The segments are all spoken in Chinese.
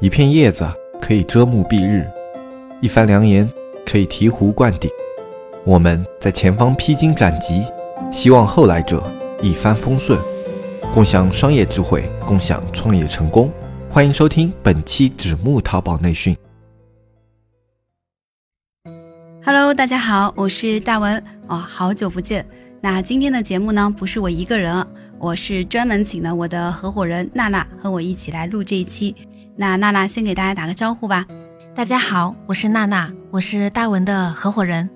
一片叶子可以遮目蔽日，一番良言可以醍醐灌顶。我们在前方披荆斩棘，希望后来者一帆风顺，共享商业智慧，共享创业成功。欢迎收听本期纸木淘宝内训。Hello，大家好，我是大文哦，好久不见。那今天的节目呢，不是我一个人，我是专门请了我的合伙人娜娜和我一起来录这一期。那娜娜先给大家打个招呼吧。大家好，我是娜娜，我是大文的合伙人。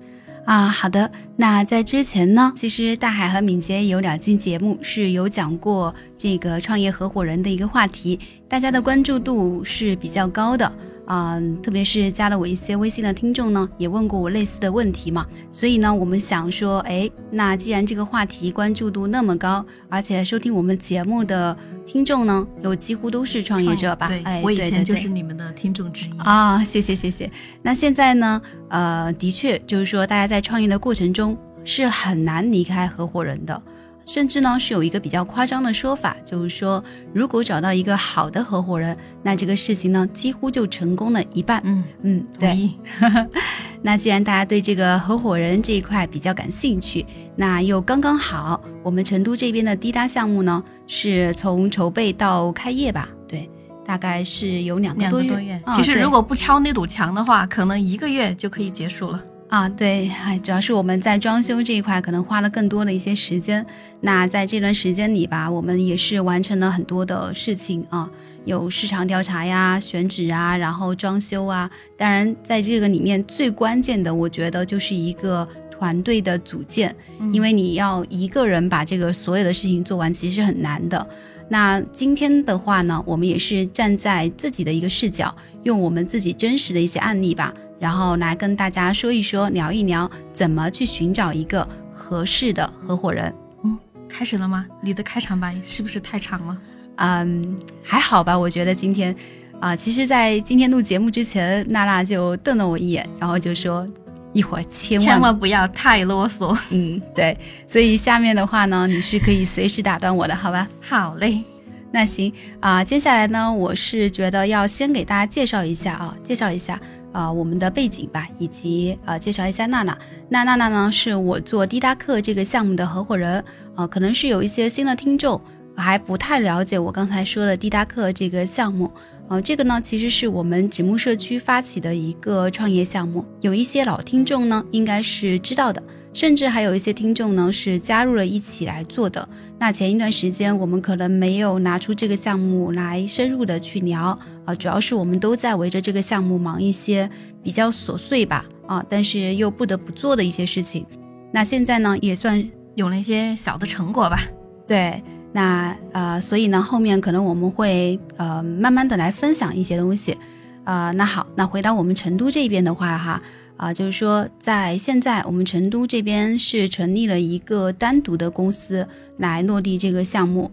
啊，好的。那在之前呢，其实大海和敏捷有两期节目是有讲过这个创业合伙人的一个话题，大家的关注度是比较高的。嗯，特别是加了我一些微信的听众呢，也问过我类似的问题嘛，所以呢，我们想说，哎，那既然这个话题关注度那么高，而且收听我们节目的听众呢，有几乎都是创业者吧？对，哎，我以前就是你们的听众之一啊，谢谢谢谢。那现在呢，呃，的确就是说，大家在创业的过程中是很难离开合伙人的。甚至呢，是有一个比较夸张的说法，就是说，如果找到一个好的合伙人，那这个事情呢，几乎就成功了一半。嗯嗯，对。那既然大家对这个合伙人这一块比较感兴趣，那又刚刚好，我们成都这边的滴答项目呢，是从筹备到开业吧？对，大概是有两个多月。其实如果不敲那堵墙的话，可能一个月就可以结束了。啊，对，哎，主要是我们在装修这一块可能花了更多的一些时间。那在这段时间里吧，我们也是完成了很多的事情啊，有市场调查呀、选址啊，然后装修啊。当然，在这个里面最关键的，我觉得就是一个团队的组建，因为你要一个人把这个所有的事情做完，其实是很难的。那今天的话呢，我们也是站在自己的一个视角，用我们自己真实的一些案例吧。然后来跟大家说一说，聊一聊怎么去寻找一个合适的合伙人。嗯，开始了吗？你的开场白是不是太长了？嗯，还好吧。我觉得今天，啊，其实，在今天录节目之前，娜娜就瞪了我一眼，然后就说一会儿千万千万不要太啰嗦。嗯，对。所以下面的话呢，你是可以随时打断我的，好吧？好嘞。那行啊，接下来呢，我是觉得要先给大家介绍一下啊，介绍一下。啊，我们的背景吧，以及呃，介绍一下娜娜。那娜娜呢，是我做滴答课这个项目的合伙人。啊，可能是有一些新的听众还不太了解我刚才说的滴答课这个项目。呃，这个呢，其实是我们纸木社区发起的一个创业项目。有一些老听众呢，应该是知道的。甚至还有一些听众呢是加入了一起来做的。那前一段时间我们可能没有拿出这个项目来深入的去聊啊，主要是我们都在围着这个项目忙一些比较琐碎吧啊，但是又不得不做的一些事情。那现在呢也算有了一些小的成果吧。对，那呃，所以呢后面可能我们会呃慢慢的来分享一些东西。啊，那好，那回到我们成都这边的话哈。啊，就是说，在现在我们成都这边是成立了一个单独的公司来落地这个项目。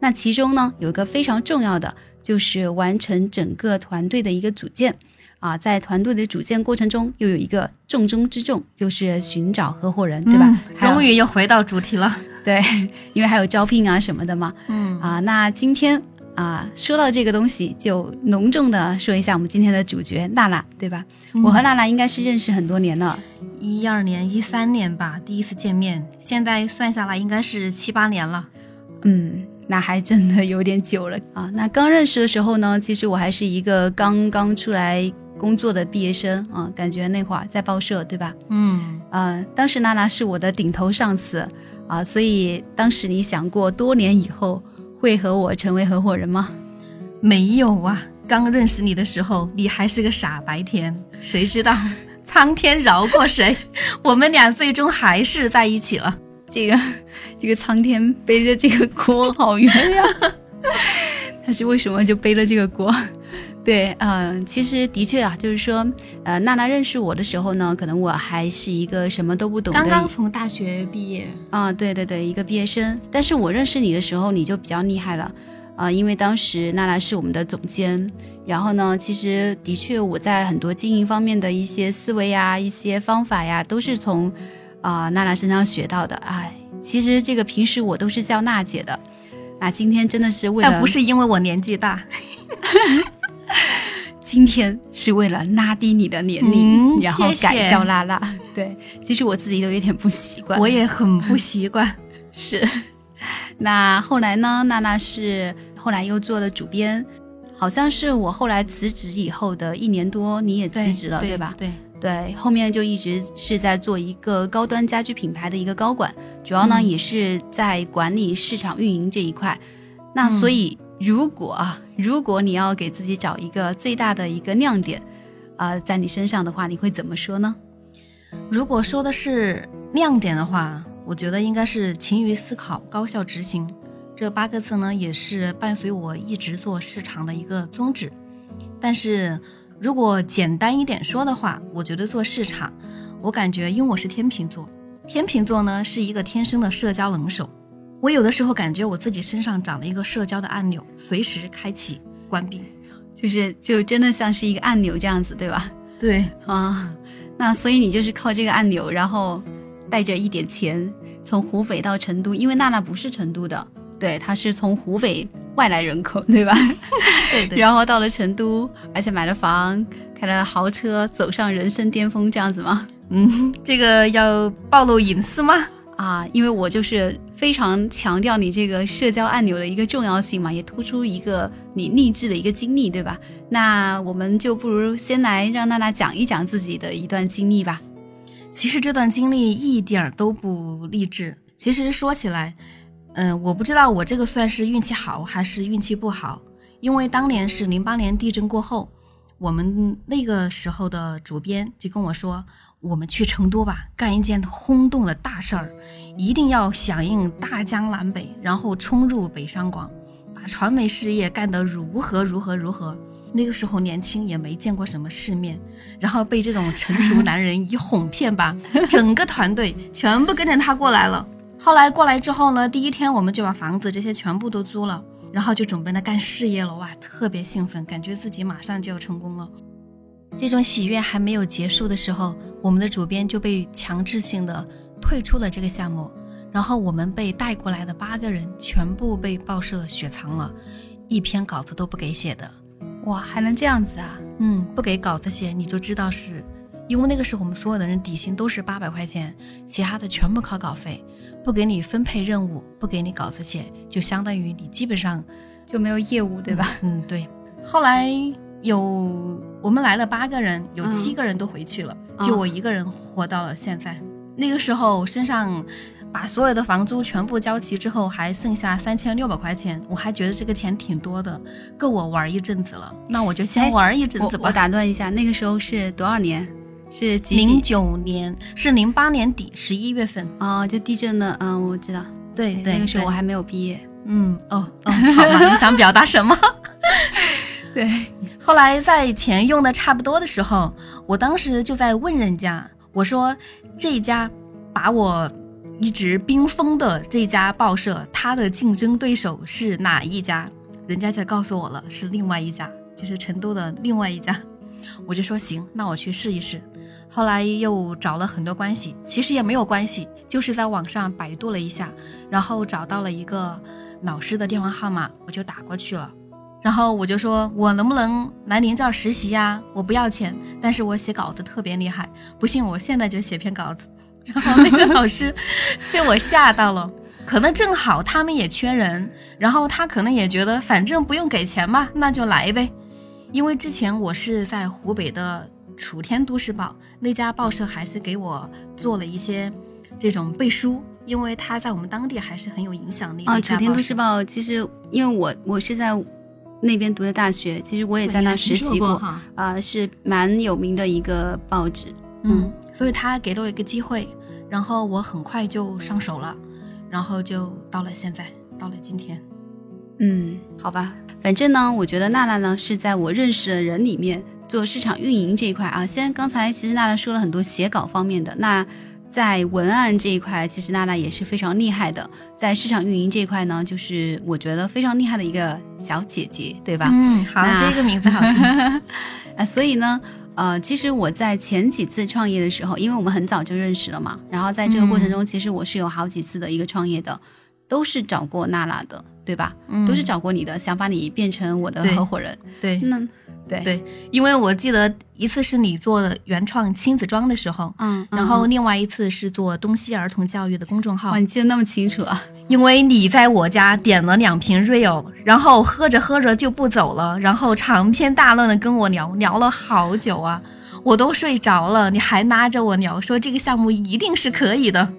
那其中呢，有一个非常重要的，就是完成整个团队的一个组建。啊，在团队的组建过程中，又有一个重中之重，就是寻找合伙人，对吧？终于又回到主题了。对，因为还有招聘啊什么的嘛。嗯。啊，那今天。啊，说到这个东西，就隆重的说一下我们今天的主角娜娜，对吧？我和娜娜应该是认识很多年了，一二年、一三年吧，第一次见面，现在算下来应该是七八年了。嗯，那还真的有点久了啊。那刚认识的时候呢，其实我还是一个刚刚出来工作的毕业生啊，感觉那会儿在报社，对吧？嗯，啊，当时娜娜是我的顶头上司啊，所以当时你想过多年以后。会和我成为合伙人吗？没有啊，刚认识你的时候，你还是个傻白甜。谁知道 苍天饶过谁，我们俩最终还是在一起了。这个，这个苍天背着这个锅好冤呀！他是为什么就背了这个锅？对，嗯，其实的确啊，就是说，呃，娜娜认识我的时候呢，可能我还是一个什么都不懂，刚刚从大学毕业啊，对对对，一个毕业生。但是我认识你的时候，你就比较厉害了，啊，因为当时娜娜是我们的总监，然后呢，其实的确我在很多经营方面的一些思维呀、一些方法呀，都是从啊娜娜身上学到的。哎，其实这个平时我都是叫娜姐的，啊今天真的是为了，但不是因为我年纪大。今天是为了拉低你的年龄，嗯然后改叫娜娜。对，其实我自己都有点不习惯。我也很不习惯。是。那后来呢？娜娜是后来又做了主编，好像是我后来辞职以后的一年多，你也辞职了，对吧？对，对，后面就一直是在做一个高端家居品牌的一个高管，主要呢、嗯也是在管理市场运营这一块。那嗯所以，如果啊，如果你要给自己找一个最大的一个亮点，啊、在你身上的话，你会怎么说呢？如果说的是亮点的话，我觉得应该是勤于思考、高效执行。这八个字呢，也是伴随我一直做市场的一个宗旨。但是如果简单一点说的话，我觉得做市场，我感觉因为我是天秤座，天秤座呢是一个天生的社交能手。我有的时候感觉我自己身上长了一个社交的按钮，随时开启、关闭。就是就真的像是一个按钮这样子，对吧？对，啊，那所以你就是靠这个按钮，然后带着一点钱从湖北到成都，因为娜娜不是成都的，对，她是从湖北外来人口，对吧？对对。然后到了成都，而且买了房，开了豪车，走上人生巅峰，这样子吗？嗯，这个要暴露隐私吗？啊，因为我就是非常强调你这个社交按钮的一个重要性嘛，也突出一个你励志的一个经历，对吧？那我们就不如先来让娜娜讲一讲自己的一段经历吧。其实这段经历一点儿都不励志。其实说起来，嗯、我不知道我这个算是运气好还是运气不好，因为当年是零八年地震过后，我们那个时候的主编就跟我说，我们去成都吧，干一件轰动的大事儿，一定要响应大江南北，然后冲入北上广，把传媒事业干得如何如何如何。那个时候年轻也没见过什么世面，然后被这种成熟男人一哄骗吧，整个团队全部跟着他过来了。后来过来之后呢，第一天我们就把房子这些全部都租了，然后就准备来干事业了。哇，特别兴奋，感觉自己马上就要成功了。这种喜悦还没有结束的时候，我们的主编就被强制性的退出了这个项目，然后我们被带过来的八个人全部被报社雪藏了，一篇稿子都不给写的。哇，还能这样子啊？嗯，不给稿子写，你就知道是，因为那个时候我们所有的人底薪都是八百块钱，其他的全部靠稿费，不给你分配任务，不给你稿子写，就相当于你基本上，就没有业务，对吧？嗯，对。后来有我们来了八个人，有嗯七个人都回去了，啊就我一个人活到了现在。那个时候身上把所有的房租全部交齐之后，还剩下三千六百块钱，我还觉得这个钱挺多的，够我玩一阵子了。那我就先哎玩一阵子吧。我我打断一下，那个时候是多少年？是几零？九年是零八年底十一月份，哦，就地震的，嗯，我知道。对对，对那个时候我还没有毕业。嗯哦哦，好吧，你想表达什么？对，后来在钱用的差不多的时候，我当时就在问人家，我说这家把我一直冰封的这家报社，它的竞争对手是哪一家？人家就告诉我了，是另外一家，就是成都的另外一家。我就说行，那我去试一试。后来又找了很多关系，其实也没有关系，就是在网上百度了一下，然后找到了一个老师的电话号码，我就打过去了。然后我就说，我能不能来您这儿实习呀？我不要钱，但是我写稿子特别厉害，不信我现在就写篇稿子。然后那个老师被我吓到了，可能正好他们也缺人，然后他可能也觉得反正不用给钱嘛，那就来呗。因为之前我是在湖北的楚天都市报那家报社，还是给我做了一些这种背书，因为他在我们当地还是很有影响力的啊，楚天都市报其实因为我我是在那边读的大学，其实我也在那实习过，哈。啊、是蛮有名的一个报纸。嗯，所以他给了我一个机会，然后我很快就上手了，然后就到了现在，到了今天。嗯，好吧，反正呢，我觉得娜娜呢是在我认识的人里面做市场运营这一块啊。先刚才其实娜娜说了很多写稿方面的，那在文案这一块，其实娜娜也是非常厉害的。在市场运营这一块呢，就是我觉得非常厉害的一个小姐姐，对吧？嗯，好，那这个名字好听。啊，所以呢，呃，其实我在前几次创业的时候，因为我们很早就认识了嘛，然后在这个过程中，其实我是有好几次的一个创业的，都是找过娜娜的，对吧？嗯都是找过你的，想把你变成我的合伙人。对，那对对，因为我记得一次是你做原创亲子装的时候，嗯，然后嗯另外一次是做东西儿童教育的公众号哇，。你记得那么清楚啊？因为你在我家点了两瓶 Rio，然后喝着喝着就不走了，然后长篇大论的跟我聊，聊了好久啊，我都睡着了，你还拉着我聊，说这个项目一定是可以的。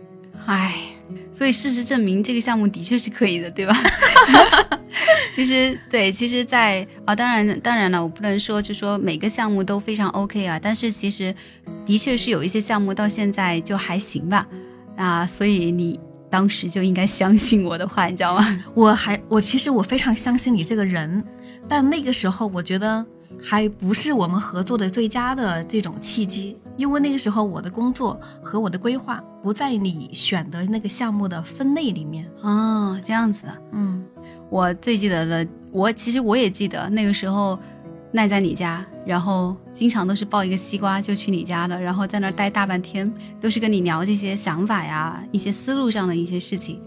唉，所以事实证明这个项目的确是可以的，对吧？其实对，其实在，啊，当然当然了，我不能说就说每个项目都非常 OK 啊，但是其实的确是有一些项目到现在就还行吧，啊，所以你当时就应该相信我的话，你知道吗？我还我其实我非常相信你这个人，但那个时候我觉得还不是我们合作的最佳的这种契机，因为那个时候我的工作和我的规划不在你选的那个项目的分类里面。哦，这样子啊，嗯，我最记得的，我其实我也记得那个时候赖在你家，然后经常都是抱一个西瓜就去你家的，然后在那儿待大半天，都是跟你聊这些想法呀、一些思路上的一些事情。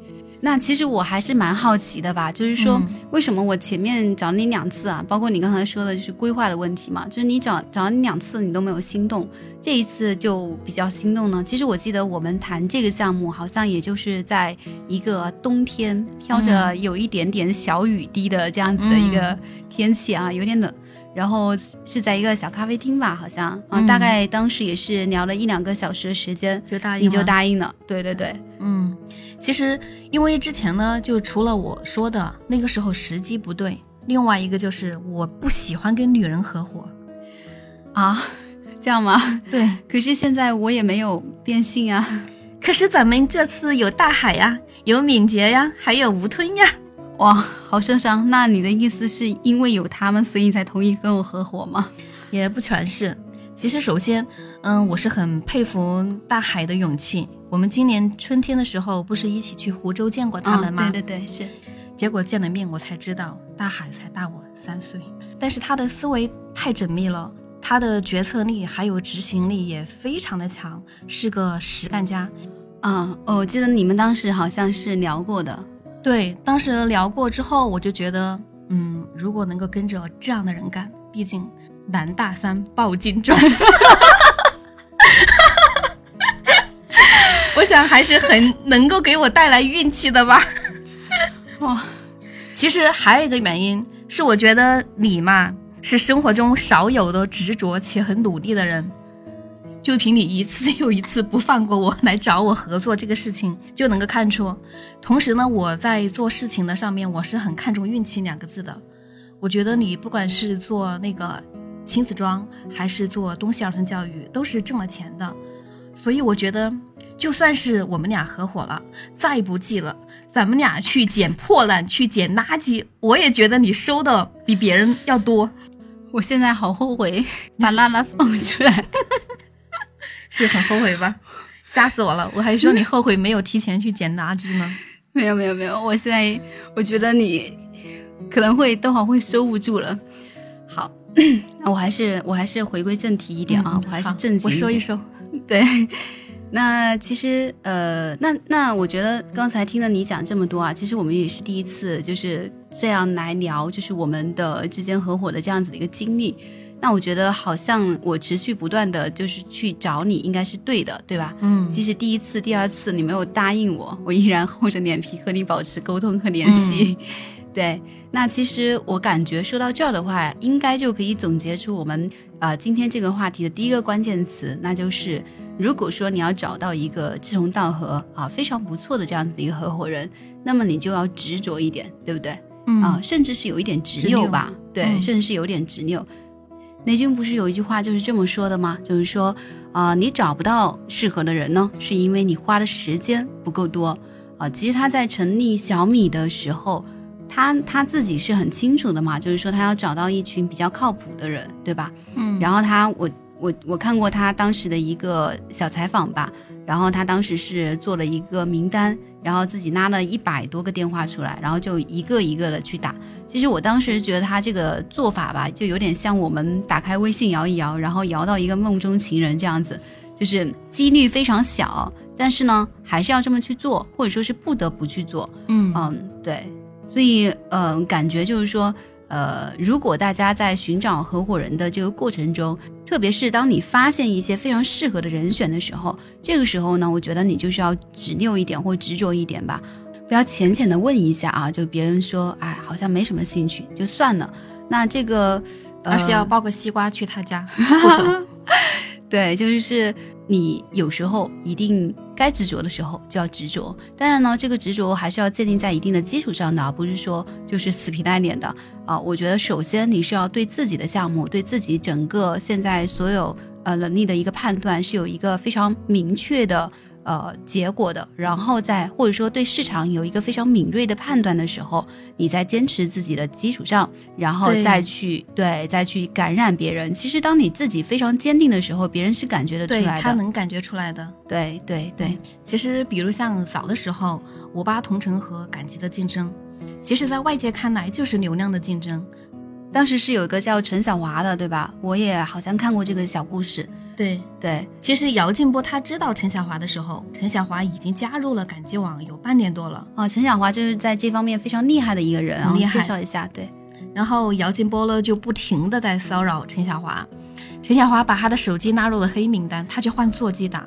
那其实我还是蛮好奇的吧，就是说嗯为什么我前面找你两次啊，包括你刚才说的就是规划的问题嘛，就是你找找你两次你都没有心动，这一次就比较心动呢。其实我记得我们谈这个项目，好像也就是在一个冬天飘着有一点点小雨滴的这样子的一个天气啊，有点冷。然后是在一个小咖啡厅吧，好像啊、嗯大概当时也是聊了一两个小时的时间，就答应你就答应了。对对对，嗯，其实因为之前呢，就除了我说的那个时候时机不对，另外一个就是我不喜欢跟女人合伙。啊，这样吗？对，可是现在我也没有变性啊。可是咱们这次有大海呀，有敏捷呀，还有吴吞呀。哇，好受伤。那你的意思是因为有他们，所以才同意跟我合伙吗？也不全是。其实，首先，嗯，我是很佩服大海的勇气。我们今年春天的时候，不是一起去湖州见过他们吗？啊对对对，是。结果见了面，我才知道大海才大我三岁，但是他的思维太缜密了，他的决策力还有执行力也非常的强，是个实干家。啊、哦我记得你们当时好像是聊过的。对，当时聊过之后，我就觉得，嗯，如果能够跟着这样的人干，毕竟男大三抱金砖，我想还是很 能够给我带来运气的吧。哇，其实还有一个原因是，我觉得你嘛是生活中少有的执着且很努力的人。就凭你一次 又一次不放过我来找我合作这个事情，就能够看出。同时呢，我在做事情的上面，我是很看重运气两个字的。我觉得你不管是做那个亲子装，还是做东西儿童教育，都是挣了钱的。所以我觉得，就算是我们俩合伙了，再不济了，咱们俩去捡破烂，去捡垃圾，我也觉得你收的比别人要多，我现在好后悔 把拉拉放出来。是很后悔吧？吓死我了！我还说你后悔没有提前去捡垃圾呢。没有没有没有，我现在我觉得你可能会等会儿会收不住了。好，那我还是我还是回归正题一点啊，嗯我还是正经点我收一收。对，那其实呃，那那我觉得刚才听了你讲这么多啊，其实我们也是第一次就是这样来聊，就是我们的之间合伙的这样子的一个经历。那我觉得好像我持续不断的就是去找你，应该是对的，对吧？嗯即使第一次、第二次你没有答应我，我依然厚着脸皮和你保持沟通和联系。对，那其实我感觉说到这儿的话，应该就可以总结出我们啊、呃今天这个话题的第一个关键词，那就是如果说你要找到一个志同道合啊非常不错的这样子的一个合伙人，那么你就要执着一点，对不对？嗯啊，甚至是有一点执执拗拗吧，对，嗯甚至是有点执拗。雷军不是有一句话就是这么说的吗？就是说，啊、你找不到适合的人呢，是因为你花的时间不够多。啊、其实他在成立小米的时候，他他自己是很清楚的嘛，就是说他要找到一群比较靠谱的人，对吧？嗯，然后他，我我我看过他当时的一个小采访吧，然后他当时是做了一个名单，然后自己拉了一百多个电话出来，然后就一个一个的去打。其实我当时觉得他这个做法吧，就有点像我们打开微信摇一摇，然后摇到一个梦中情人这样子，就是几率非常小，但是呢，还是要这么去做，或者说是不得不去做。嗯嗯，对，所以嗯、呃感觉就是说，呃，如果大家在寻找合伙人的这个过程中，特别是当你发现一些非常适合的人选的时候，这个时候呢，我觉得你就是要执拗一点或执着一点吧，不要浅浅的问一下啊，就别人说，哎，好像没什么兴趣，就算了。那这个，而是要抱个西瓜去他家 不走。对，就是你有时候一定该执着的时候就要执着，当然呢，这个执着还是要建立在一定的基础上的，而不是说就是死皮赖脸的啊。我觉得首先你是要对自己的项目，对自己整个现在所有呃能力的一个判断是有一个非常明确的。呃，结果的，然后在或者说对市场有一个非常敏锐的判断的时候，你在坚持自己的基础上，然后再去对再去感染别人。其实当你自己非常坚定的时候，别人是感觉得出来的，他能感觉出来的。对对对，其实比如像早的时候，五八同城和赶集的竞争，其实在外界看来就是流量的竞争。当时是有一个叫陈小华的，对吧？我也好像看过这个小故事。对对，其实姚劲波他知道陈小华的时候，陈小华已经加入了赶集网有半年多了啊。陈小华就是在这方面非常厉害的一个人啊，厉害。介绍一下，对。然后姚劲波呢就不停的在骚扰陈小华，陈小华把他的手机纳入了黑名单，他去换座机打。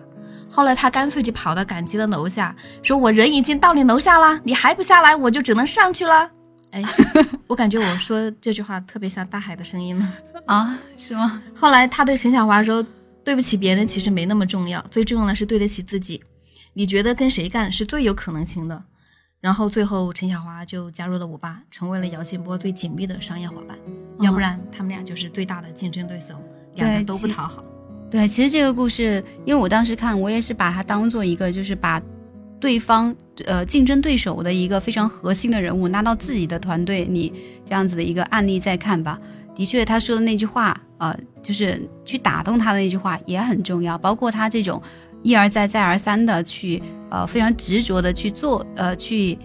后来他干脆就跑到赶集的楼下，说我人已经到你楼下了，你还不下来，我就只能上去了。哎，我感觉我说这句话特别像大海的声音呢。啊，是吗？后来他对陈小华说。对不起别人其实没那么重要，最重要的是对得起自己。你觉得跟谁干是最有可能性的？然后最后陈小华就加入了五八，成为了姚劲波最紧密的商业伙伴。要不然他们俩就是最大的竞争对手，两个都不讨好。对，其实这个故事，因为我当时看，我也是把它当做一个，就是把对方呃竞争对手的一个非常核心的人物拉到自己的团队里这样子的一个案例再看吧。的确，他说的那句话，呃，就是去打动他的那句话也很重要。包括他这种一而再、再而三的去，呃，非常执着的去做，呃，去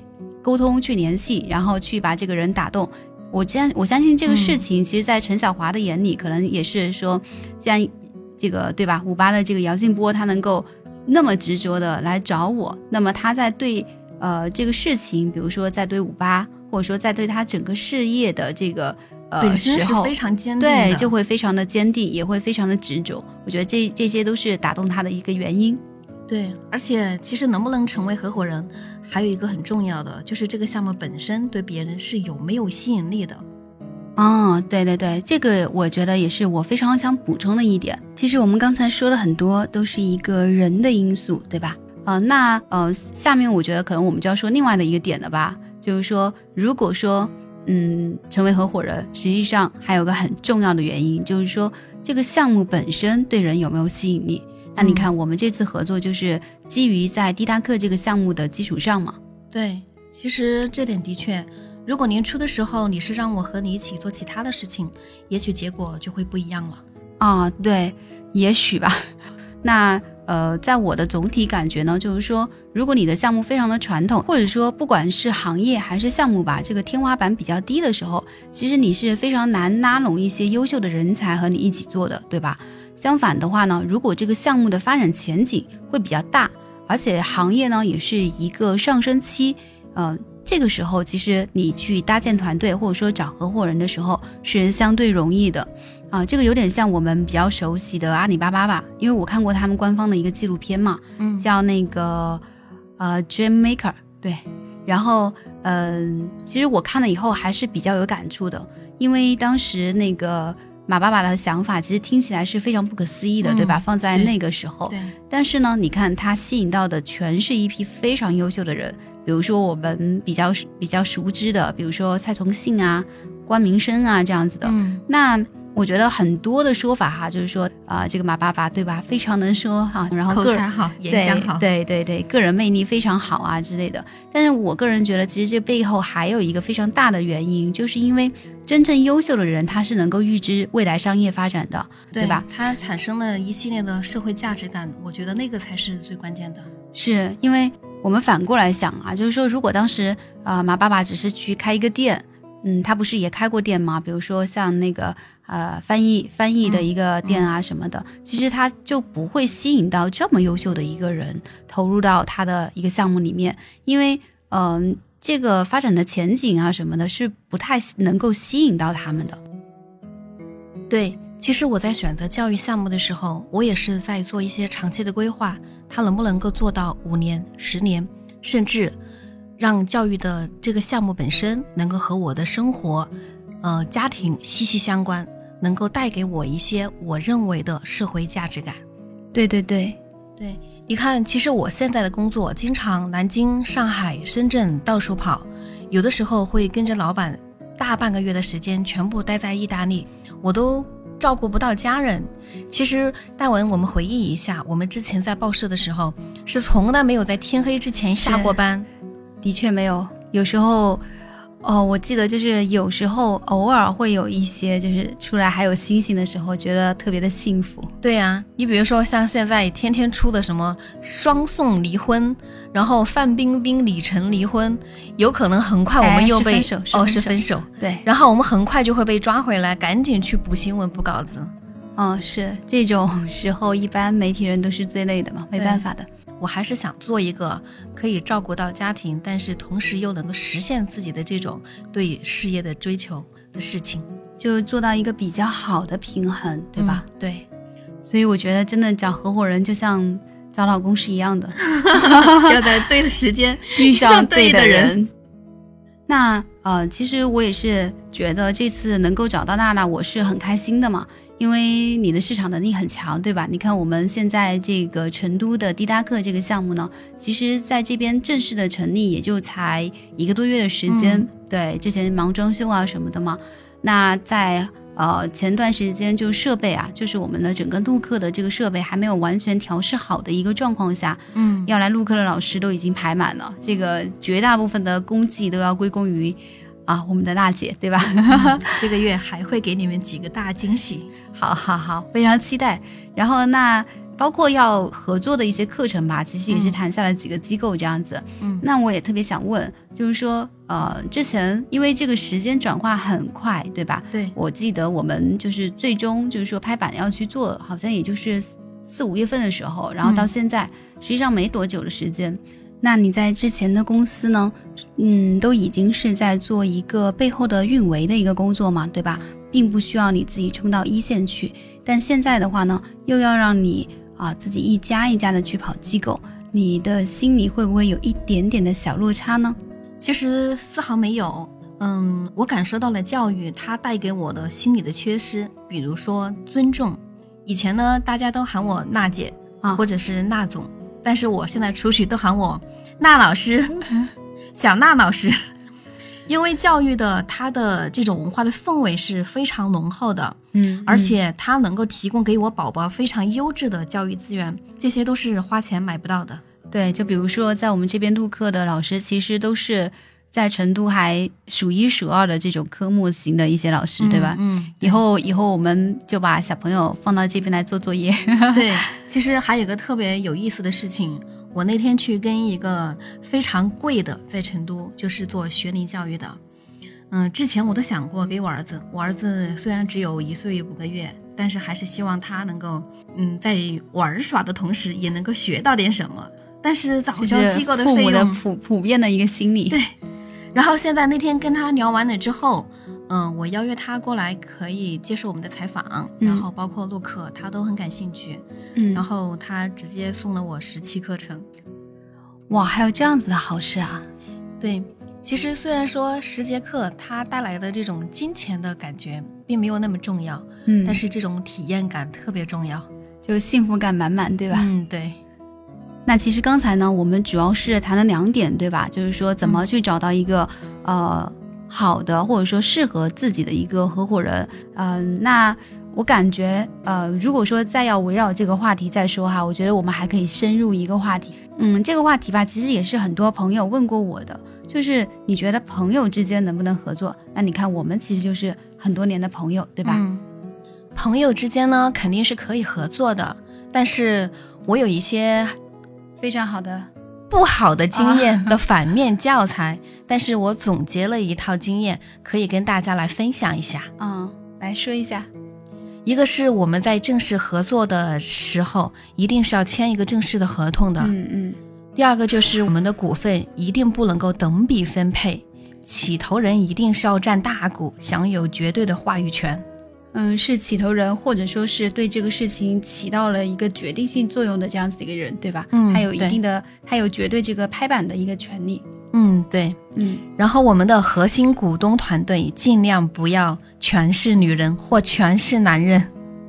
沟通、去联系，然后去把这个人打动。我既然我相信这个事情，其实，在陈小华的眼里，可能也是说，既然这个对吧？五八的这个姚劲波他能够那么执着的来找我，那么他在对呃这个事情，比如说在对五八，或者说在对他整个事业的这个。本身是非常坚定，对，就会非常的坚定，也会非常的执着。我觉得这这些都是打动他的一个原因。对，而且其实能不能成为合伙人，还有一个很重要的，就是这个项目本身对别人是有没有吸引力的。哦，对对对，这个我觉得也是我非常想补充的一点。其实我们刚才说了很多，都是一个人的因素，对吧？呃，那呃，下面我觉得可能我们就要说另外的一个点了吧，就是说，如果说。嗯，成为合伙人，实际上还有个很重要的原因，就是说这个项目本身对人有没有吸引力。那你看，我们这次合作就是基于在滴答课这个项目的基础上嘛。对，其实这点的确，如果年初的时候你是让我和你一起做其他的事情，也许结果就会不一样了。啊，对，也许吧。那。呃，在我的总体感觉呢，就是说，如果你的项目非常的传统，或者说不管是行业还是项目吧，这个天花板比较低的时候，其实你是非常难拉拢一些优秀的人才和你一起做的，对吧？相反的话呢，如果这个项目的发展前景会比较大，而且行业呢也是一个上升期，嗯，这个时候其实你去搭建团队或者说找合伙人的时候是相对容易的。啊，这个有点像我们比较熟悉的阿里巴巴吧，因为我看过他们官方的一个纪录片嘛，嗯，叫那个呃 Dream Maker，对，然后嗯，其实我看了以后还是比较有感触的，因为当时那个马爸爸的想法其实听起来是非常不可思议的，对吧？放在那个时候，对，但是呢，你看他吸引到的全是一批非常优秀的人，比如说我们比较比较熟知的，比如说蔡崇信啊、关明生啊这样子的，嗯，那。我觉得很多的说法哈，就是说啊，这个马爸爸对吧，非常能说哈，然后口才好，演讲好，对对对，个人魅力非常好啊之类的。但是我个人觉得，其实这背后还有一个非常大的原因，就是因为真正优秀的人，他是能够预知未来商业发展的，对吧？他产生了一系列的社会价值感，我觉得那个才是最关键的。是因为我们反过来想啊，就是说，如果当时啊，马爸爸只是去开一个店，嗯，他不是也开过店吗？比如说像那个。呃，翻译翻译的一个店啊什么的，其实他就不会吸引到这么优秀的一个人投入到他的一个项目里面，因为嗯，这个发展的前景啊什么的，是不太能够吸引到他们的。对，其实我在选择教育项目的时候，我也是在做一些长期的规划，它能不能够做到五年、十年，甚至让教育的这个项目本身能够和我的生活、呃家庭息息相关，能够带给我一些我认为的社会价值感。对对对，对，你看，其实我现在的工作经常南京、上海、深圳到处跑，有的时候会跟着老板大半个月的时间全部待在意大利，我都照顾不到家人。其实大文，我们回忆一下，我们之前在报社的时候，是从来没有在天黑之前下过班。的确没有，有时候。哦，我记得就是有时候偶尔会有一些，就是出来还有星星的时候，觉得特别的幸福。对呀，你比如说像现在天天出的什么双宋离婚，然后范冰冰、李晨离婚，有可能很快我们又被哦是分手，对，然后我们很快就会被抓回来，赶紧去补新闻、补稿子。哦，是这种 时候，一般媒体人都是最累的嘛，没办法的。我还是想做一个可以照顾到家庭，但是同时又能够实现自己的这种对事业的追求的事情，就做到一个比较好的平衡，对吧？对。所以我觉得真的找合伙人就像找老公是一样的 要在对的时间 遇上对的人。那呃，其实我也是觉得这次能够找到娜娜，我是很开心的嘛。因为你的市场能力很强，对吧？你看我们现在这个成都的滴答课这个项目呢，其实在这边正式的成立也就才一个多月的时间。对，之前忙装修啊什么的嘛。那在呃前段时间就设备啊，就是我们的整个录课的这个设备还没有完全调试好的一个状况下，嗯，要来录课的老师都已经排满了，这个绝大部分的功绩都要归功于啊我们的娜姐，对吧？这个月还会给你们几个大惊喜。好好好，非常期待。然后那包括要合作的一些课程吧，其实也是谈下了几个机构这样子。嗯，那我也特别想问，就是说，呃，之前因为这个时间转化很快，对吧？对，我记得我们就是最终就是说拍板要去做，好像也就是四五月份的时候，然后到现在实际上没多久的时间。那你在之前的公司呢，嗯，都已经是在做一个背后的运维的一个工作嘛，对吧？并不需要你自己冲到一线去，但现在的话呢，又要让你啊自己一家一家的去跑机构，你的心里会不会有一点点的小落差呢？其实丝毫没有，嗯，我感受到了教育它带给我的心理的缺失，比如说尊重，以前呢大家都喊我娜姐啊，或者是娜总，但是我现在出去都喊我娜老师，小娜老师。因为教育的它的这种文化的氛围是非常浓厚的，嗯，而且它能够提供给我宝宝非常优质的教育资源，这些都是花钱买不到的。对，就比如说在我们这边录课的老师，其实都是在成都还数一数二的这种科目型的一些老师，对吧？嗯，以后以后我们就把小朋友放到这边来做作业。对，其实还有个特别有意思的事情。我那天去跟一个非常贵的，在成都就是做学龄教育的，嗯，之前我都想过给我儿子，我儿子虽然只有一岁五个月，但是还是希望他能够，嗯，在玩耍的同时也能够学到点什么。但是早教机构的费用普普遍的一个心理。对，然后现在那天跟他聊完了之后。嗯，我邀约他过来，可以接受我们的采访，然后包括录课，他都很感兴趣。嗯，然后他直接送了我十期课程。哇，还有这样子的好事啊！对，其实虽然说十节课它带来的这种金钱的感觉并没有那么重要，嗯，但是这种体验感特别重要，就幸福感满满，对吧？嗯，对。那其实刚才呢，我们主要是谈了两点，对吧？就是说怎么去找到一个呃。好的，或者说适合自己的一个合伙人，嗯，那我感觉，呃，如果说再要围绕这个话题再说哈，我觉得我们还可以深入一个话题，嗯，这个话题吧，其实也是很多朋友问过我的，就是你觉得朋友之间能不能合作？那你看我们其实就是很多年的朋友，对吧？嗯，朋友之间呢肯定是可以合作的，但是我有一些非常好的。不好的经验的反面教材，但是我总结了一套经验，可以跟大家来分享一下。嗯，来说一下，一个是我们在正式合作的时候，一定是要签一个正式的合同的。嗯嗯。第二个就是我们的股份一定不能够等比分配，起头人一定是要占大股，享有绝对的话语权。嗯，是起头人，或者说是对这个事情起到了一个决定性作用的这样子的一个人，对吧？嗯他有一定的，他有绝对这个拍板的一个权利。嗯，对。嗯，然后我们的核心股东团队尽量不要全是女人或全是男人。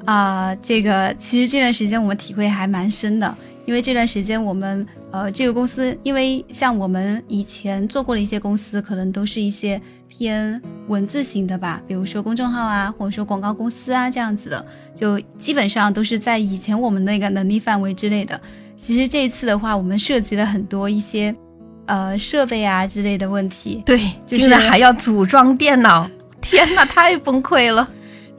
啊、这个其实这段时间我们体会还蛮深的，因为这段时间我们呃这个公司，因为像我们以前做过的一些公司，可能都是一些偏文字型的吧，比如说公众号啊，或者说广告公司啊这样子的，就基本上都是在以前我们那个能力范围之内的。其实这一次的话，我们涉及了很多一些呃设备啊之类的问题，对，就是还要组装电脑，天哪，太崩溃了，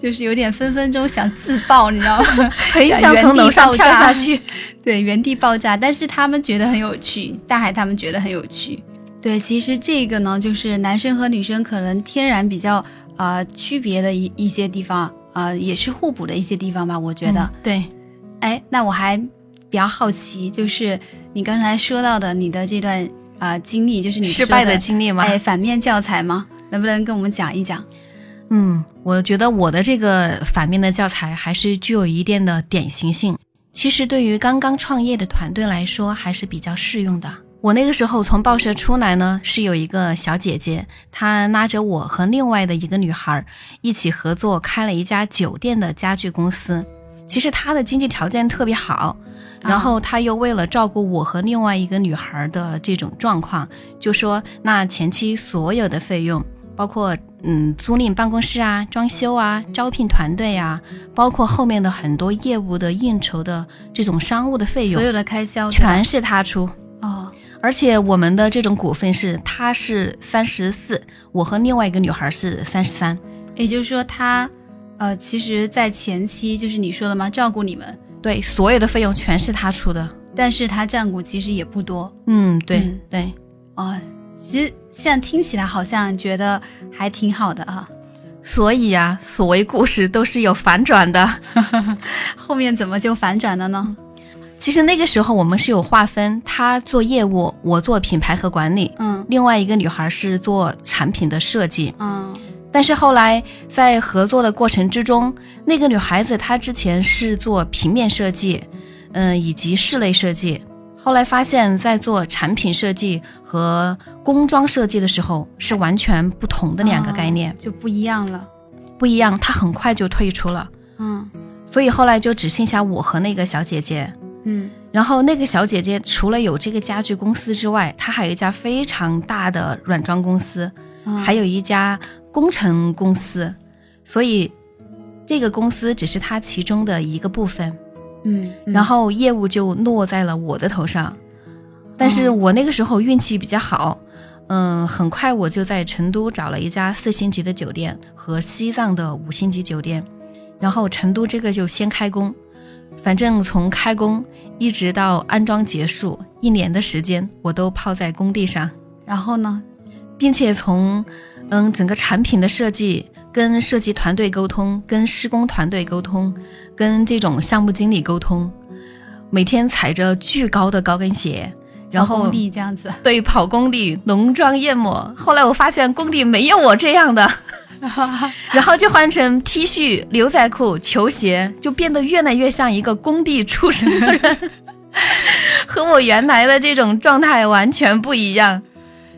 就是有点分分钟想自爆，你知道吗？很想从楼上跳下 去。对，原地爆炸，但是他们觉得很有趣，大海他们觉得很有趣。对，其实这个呢，就是男生和女生可能天然比较呃区别的一一些地方，呃，也是互补的一些地方吧，我觉得。嗯对，哎，那我还比较好奇，就是你刚才说到的你的这段啊、呃经历，就是你失败的经历吗？哎反面教材吗？能不能跟我们讲一讲？嗯，我觉得我的这个反面的教材还是具有一定的典型性。其实对于刚刚创业的团队来说，还是比较适用的。我那个时候从报社出来呢，是有一个小姐姐，她拉着我和另外的一个女孩一起合作开了一家酒店的家具公司。其实她的经济条件特别好，然后她又为了照顾我和另外一个女孩的这种状况，就说那前期所有的费用，包括嗯租赁办公室啊、装修啊、招聘团队啊，包括后面的很多业务的应酬的这种商务的费用，所有的开销全是他出。哦，而且我们的这种股份是，他是三十四，我和另外一个女孩是三十三。也就是说他，呃，其实，在前期就是你说的嘛，照顾你们，对，所有的费用全是他出的。但是他占股其实也不多嗯，对、嗯对，哦。其实现在听起来好像觉得还挺好的啊，所以呀、所谓故事都是有反转的。后面怎么就反转了呢？其实那个时候我们是有划分，她做业务，我做品牌和管理，嗯另外一个女孩是做产品的设计。嗯但是后来在合作的过程之中，那个女孩子她之前是做平面设计，嗯、以及室内设计。后来发现，在做产品设计和工装设计的时候，是完全不同的两个概念，哦就不一样了。不一样。他很快就退出了，嗯所以后来就只剩下我和那个小姐姐。嗯然后那个小姐姐除了有这个家具公司之外，她还有一家非常大的软装公司，嗯还有一家工程公司，所以这个公司只是她其中的一个部分，嗯，嗯然后业务就落在了我的头上。但是哦我那个时候运气比较好，嗯，很快我就在成都找了一家四星级的酒店和西藏的五星级酒店，然后成都这个就先开工。反正从开工一直到安装结束，一年的时间我都泡在工地上。然后呢？并且从嗯整个产品的设计、跟设计团队沟通、跟施工团队沟通、跟这种项目经理沟通，每天踩着巨高的高跟鞋，然后工地这样子，对跑工地浓妆艳抹。后来我发现工地没有我这样的，然后就换成 T 恤、牛仔裤、球鞋，就变得越来越像一个工地出身的人，和我原来的这种状态完全不一样。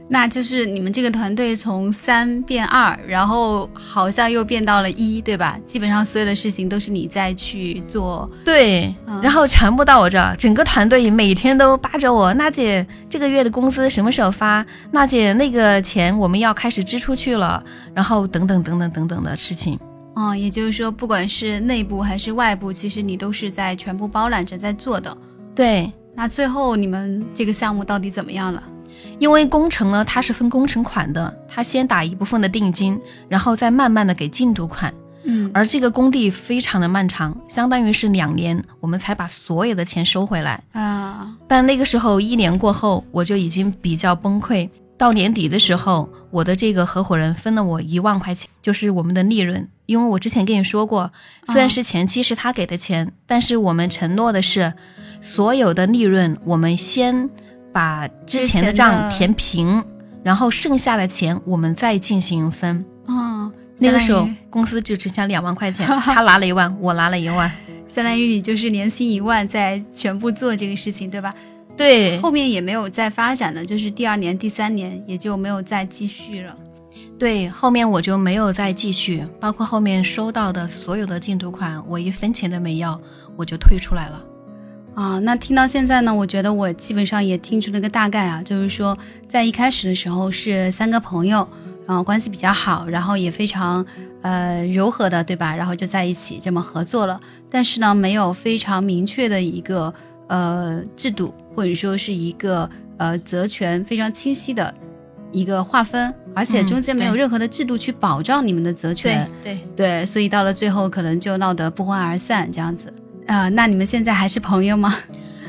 那就是你们这个团队从三变二，然后好像又变到了一，对吧？基本上所有的事情都是你在去做。对，嗯然后全部到我这儿，整个团队每天都扒着我，娜姐这个月的工资什么时候发？娜姐那个钱我们要开始支出去了，然后等等等等等等的事情。嗯，也就是说，不管是内部还是外部，其实你都是在全部包揽着在做的。对，那最后你们这个项目到底怎么样了？因为工程呢，它是分工程款的，它先打一部分的定金，然后再慢慢的给进度款。嗯而这个工地非常的漫长，相当于是两年，我们才把所有的钱收回来。啊，但那个时候一年过后，我就已经比较崩溃。到年底的时候，我的这个合伙人分了我一万块钱，就是我们的利润。因为我之前跟你说过，虽然是前期是他给的钱，但是我们承诺的是，所有的利润我们先把之前的账填平，然后剩下的钱我们再进行分。哦，那个时候公司就只剩下两万块钱，他拿了一万，我拿了一万。相当于你就是年薪一万，在全部做这个事情，对吧？对后面也没有再发展了，就是第二年、第三年也就没有再继续了。对，后面我就没有再继续，包括后面收到的所有的进度款，我一分钱都没要，我就退出来了。啊，那听到现在呢，我觉得我基本上也听出了个大概啊，就是说在一开始的时候是三个朋友，然后关系比较好，然后也非常呃柔和的，对吧？然后就在一起这么合作了，但是呢，没有非常明确的一个呃制度，或者说是一个呃责权非常清晰的一个划分，而且嗯中间没有任何的制度去保障你们的责权。对，对，所以到了最后可能就闹得不欢而散这样子。呃，那你们现在还是朋友吗？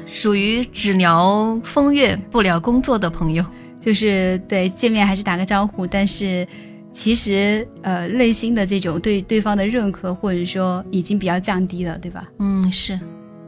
属于只聊风月不聊工作的朋友。就是对见面还是打个招呼，但是其实呃内心的这种对对方的认可或者说已经比较降低了，对吧？嗯，是，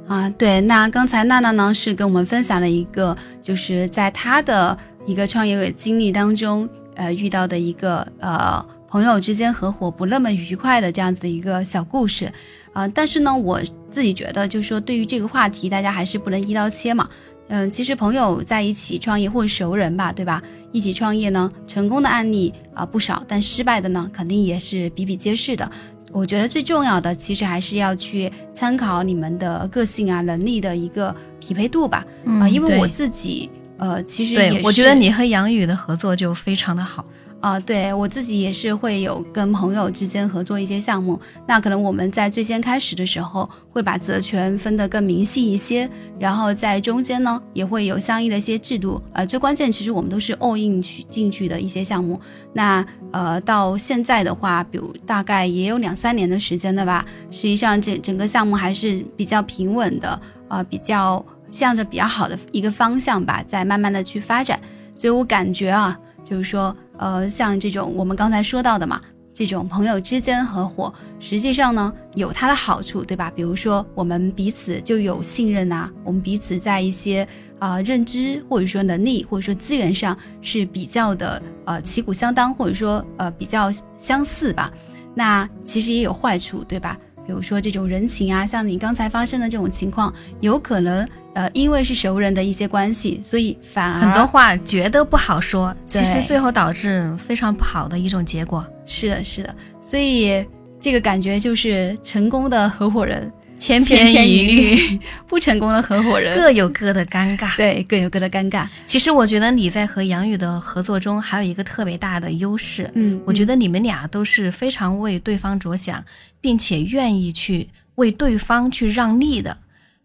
啊，对。那刚才娜娜呢是跟我们分享了一个就是在她的一个创业经历当中呃遇到的一个呃朋友之间合伙不那么愉快的这样子一个小故事啊、但是呢我自己觉得就是说对于这个话题大家还是不能一刀切嘛。嗯，其实朋友在一起创业或者熟人吧，对吧？一起创业呢，成功的案例啊、不少，但失败的呢，肯定也是比比皆是的。我觉得最重要的，其实还是要去参考你们的个性啊、能力的一个匹配度吧。啊、因为我自己呃，其实也对，我觉得你和杨宇的合作就非常的好。啊、对我自己也是会有跟朋友之间合作一些项目，那可能我们在最先开始的时候会把责权分得更明细一些，然后在中间呢也会有相应的一些制度，呃，最关键其实我们都是 all in 去进去的一些项目，那呃到现在的话，比如大概也有两三年的时间了吧，实际上这整个项目还是比较平稳的，呃，比较向着比较好的一个方向吧，在慢慢的去发展，所以我感觉啊。就是说，呃，像这种我们刚才说到的嘛，这种朋友之间合伙，实际上呢有它的好处，对吧？比如说我们彼此就有信任呐、我们彼此在一些啊、认知或者说能力或者说资源上是比较的呃旗鼓相当，或者说呃比较相似吧。那其实也有坏处，对吧？比如说这种人情啊，像你刚才发生的这种情况，有可能呃因为是熟人的一些关系，所以反而很多话觉得不好说，其实最后导致非常不好的一种结果。是的，是的，所以这个感觉就是成功的合伙人千千篇一律，不成功的合伙人各有各的尴尬。对各有各的尴尬。其实我觉得你在和杨宇的合作中还有一个特别大的优势，嗯，我觉得你们俩都是非常为对方着想，并且愿意去为对方去让利的。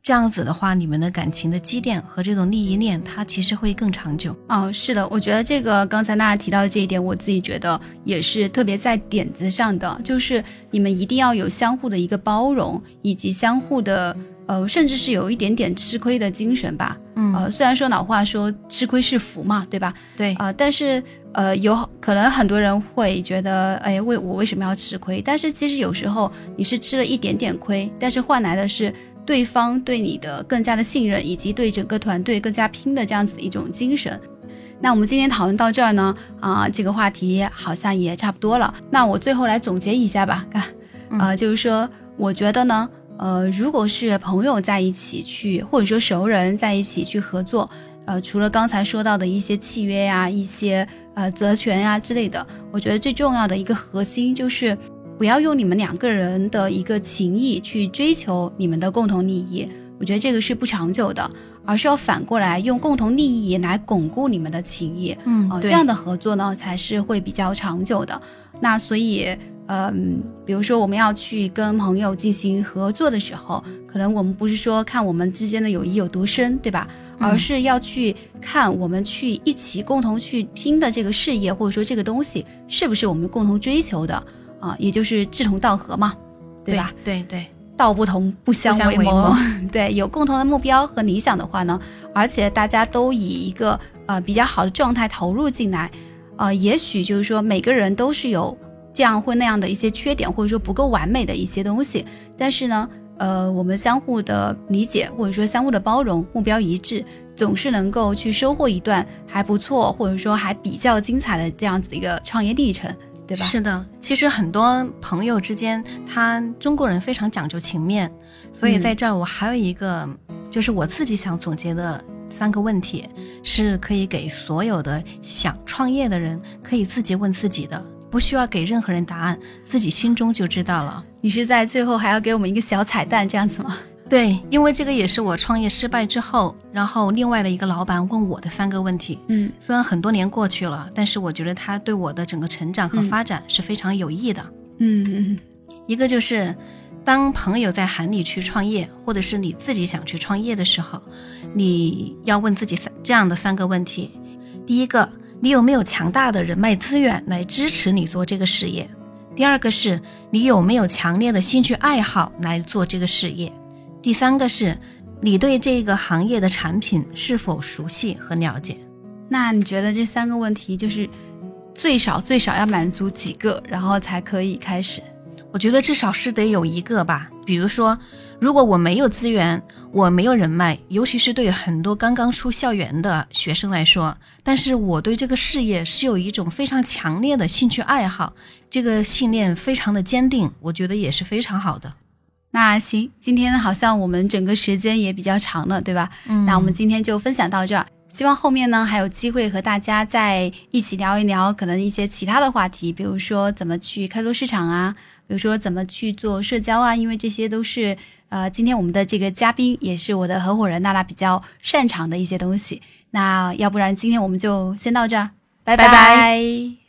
这样子的话，你们的感情的积淀和这种利益链，它其实会更长久。哦，是的，我觉得这个刚才大家提到的这一点，我自己觉得也是特别在点子上的，就是你们一定要有相互的一个包容，以及相互的呃，甚至是有一点点吃亏的精神吧。嗯，呃，虽然说老话说吃亏是福嘛，对吧？对，啊、但是呃，有可能很多人会觉得，哎，为我为什么要吃亏？但是其实有时候你是吃了一点点亏，但是换来的是对方对你的更加的信任，以及对整个团队更加拼的这样子的一种精神。那我们今天讨论到这儿呢，啊、这个话题好像也差不多了。那我最后来总结一下吧，看，啊、就是说，我觉得呢，呃，如果是朋友在一起去，或者说熟人在一起去合作，呃，除了刚才说到的一些契约呀、一些呃责权呀之类的，我觉得最重要的一个核心就是不要用你们两个人的一个情谊去追求你们的共同利益，我觉得这个是不长久的，而是要反过来用共同利益来巩固你们的情谊。嗯呃，这样的合作呢才是会比较长久的。那所以，嗯，比如说我们要去跟朋友进行合作的时候，可能我们不是说看我们之间的友谊有多深，对吧？而嗯是要去看我们去一起共同去拼的这个事业，或者说这个东西是不是我们共同追求的啊、也就是志同道合嘛，对吧？？对对，道不同不相为。谋 对，有共同的目标和理想的话呢，而且大家都以一个呃比较好的状态投入进来，呃，也许就是说每个人都是有这样或那样的一些缺点，或者说不够完美的一些东西，但是呢。呃，我们相互的理解或者说相互的包容，目标一致，总是能够去收获一段还不错，或者说还比较精彩的这样子一个创业历程，对吧？是的，其实很多朋友之间，他中国人非常讲究情面，所以在这儿我还有一个，就是我自己想总结的三个问题，是可以给所有的想创业的人可以自己问自己的，不需要给任何人答案，自己心中就知道了。你是在最后还要给我们一个小彩蛋这样子吗？对，因为这个也是我创业失败之后，然后另外的一个老板问我的三个问题。嗯虽然很多年过去了，但是我觉得他对我的整个成长和发展是非常有益的。嗯嗯一个就是，当朋友在喊你去创业，或者是你自己想去创业的时候，你要问自己三这样的三个问题：第一个，你有没有强大的人脉资源来支持你做这个事业？第二个是你有没有强烈的兴趣爱好来做这个事业？第三个是你对这个行业的产品是否熟悉和了解？那你觉得这三个问题就是最少最少要满足几个，然后才可以开始？我觉得至少是得有一个吧。比如说，如果我没有资源，我没有人脉，尤其是对很多刚刚出校园的学生来说，但是我对这个事业是有一种非常强烈的兴趣爱好，这个信念非常的坚定，我觉得也是非常好的。那行，今天好像我们整个时间也比较长了，对吧？嗯那我们今天就分享到这儿。希望后面呢还有机会和大家再一起聊一聊可能一些其他的话题，比如说怎么去开拓市场啊，比如说怎么去做社交啊，因为这些都是呃今天我们的这个嘉宾也是我的合伙人娜娜比较擅长的一些东西。那要不然今天我们就先到这儿，拜拜拜拜